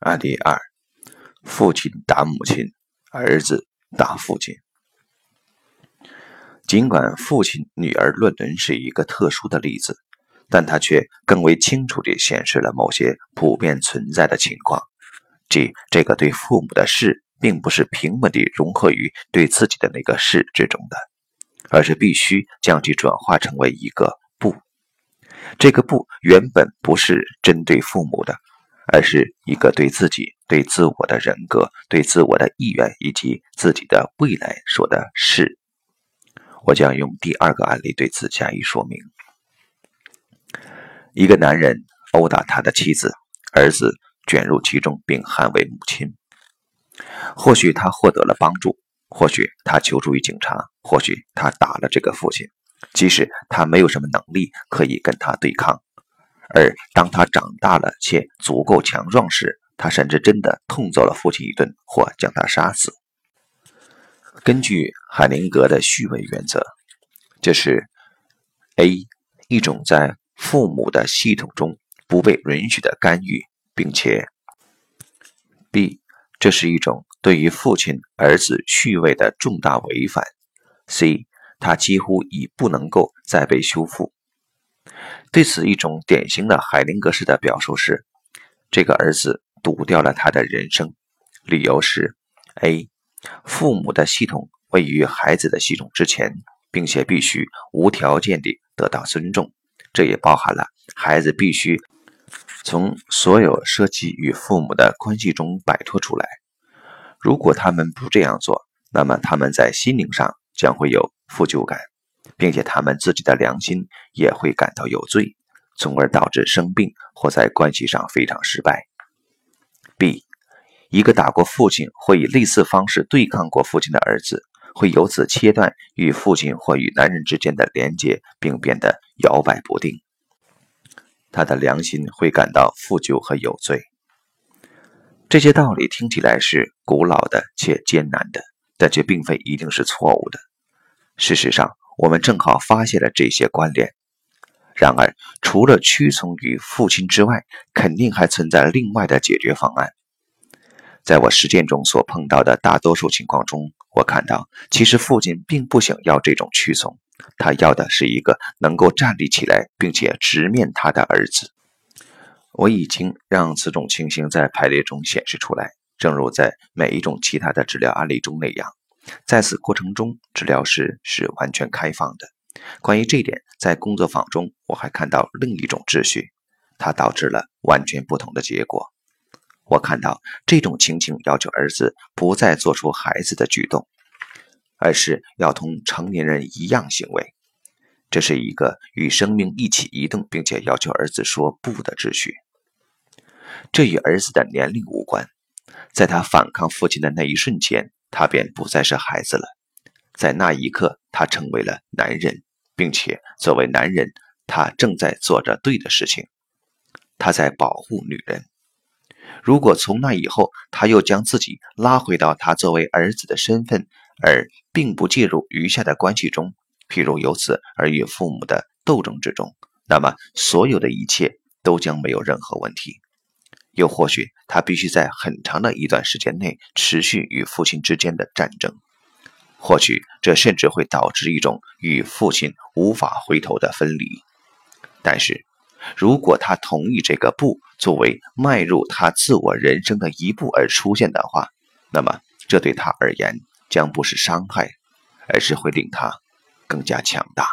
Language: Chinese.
案例二：父亲打母亲，儿子打父亲。尽管父亲女儿论伦是一个特殊的例子，但它却更为清楚地显示了某些普遍存在的情况，即这个对父母的事，并不是平稳地融合于对自己的那个事之中的，而是必须将其转化成为一个不。这个不原本不是针对父母的。而是一个对自己、对自我的人格、对自我的意愿以及自己的未来说的是。我将用第二个案例对此加以说明。一个男人殴打他的妻子，儿子卷入其中并捍卫母亲。或许他获得了帮助，或许他求助于警察，或许他打了这个父亲，即使他没有什么能力可以跟他对抗。而当他长大了且足够强壮时，他甚至真的痛揍了父亲一顿，或将他杀死。根据海灵格的序位原则，这是 A 一种在父母的系统中不被允许的干预，并且 B 这是一种对于父亲儿子序位的重大违反，C 他几乎已不能够再被修复。对此，一种典型的海灵格式的表述是：这个儿子赌掉了他的人生。理由是：A. 父母的系统位于孩子的系统之前，并且必须无条件地得到尊重。这也包含了孩子必须从所有涉及与父母的关系中摆脱出来。如果他们不这样做，那么他们在心灵上将会有负疚感。并且他们自己的良心也会感到有罪，从而导致生病或在关系上非常失败。B，一个打过父亲或以类似方式对抗过父亲的儿子，会由此切断与父亲或与男人之间的连接，并变得摇摆不定。他的良心会感到负疚和有罪。这些道理听起来是古老的且艰难的，但却并非一定是错误的。事实上。我们正好发现了这些关联。然而，除了屈从于父亲之外，肯定还存在另外的解决方案。在我实践中所碰到的大多数情况中，我看到其实父亲并不想要这种屈从，他要的是一个能够站立起来并且直面他的儿子。我已经让此种情形在排列中显示出来，正如在每一种其他的治疗案例中那样。在此过程中，治疗师是完全开放的。关于这一点，在工作坊中我还看到另一种秩序，它导致了完全不同的结果。我看到这种情形要求儿子不再做出孩子的举动，而是要同成年人一样行为。这是一个与生命一起移动，并且要求儿子说不的秩序。这与儿子的年龄无关。在他反抗父亲的那一瞬间。他便不再是孩子了，在那一刻，他成为了男人，并且作为男人，他正在做着对的事情。他在保护女人。如果从那以后，他又将自己拉回到他作为儿子的身份，而并不介入余下的关系中，譬如由此而与父母的斗争之中，那么所有的一切都将没有任何问题。又或许他必须在很长的一段时间内持续与父亲之间的战争，或许这甚至会导致一种与父亲无法回头的分离。但是，如果他同意这个步作为迈入他自我人生的一步而出现的话，那么这对他而言将不是伤害，而是会令他更加强大。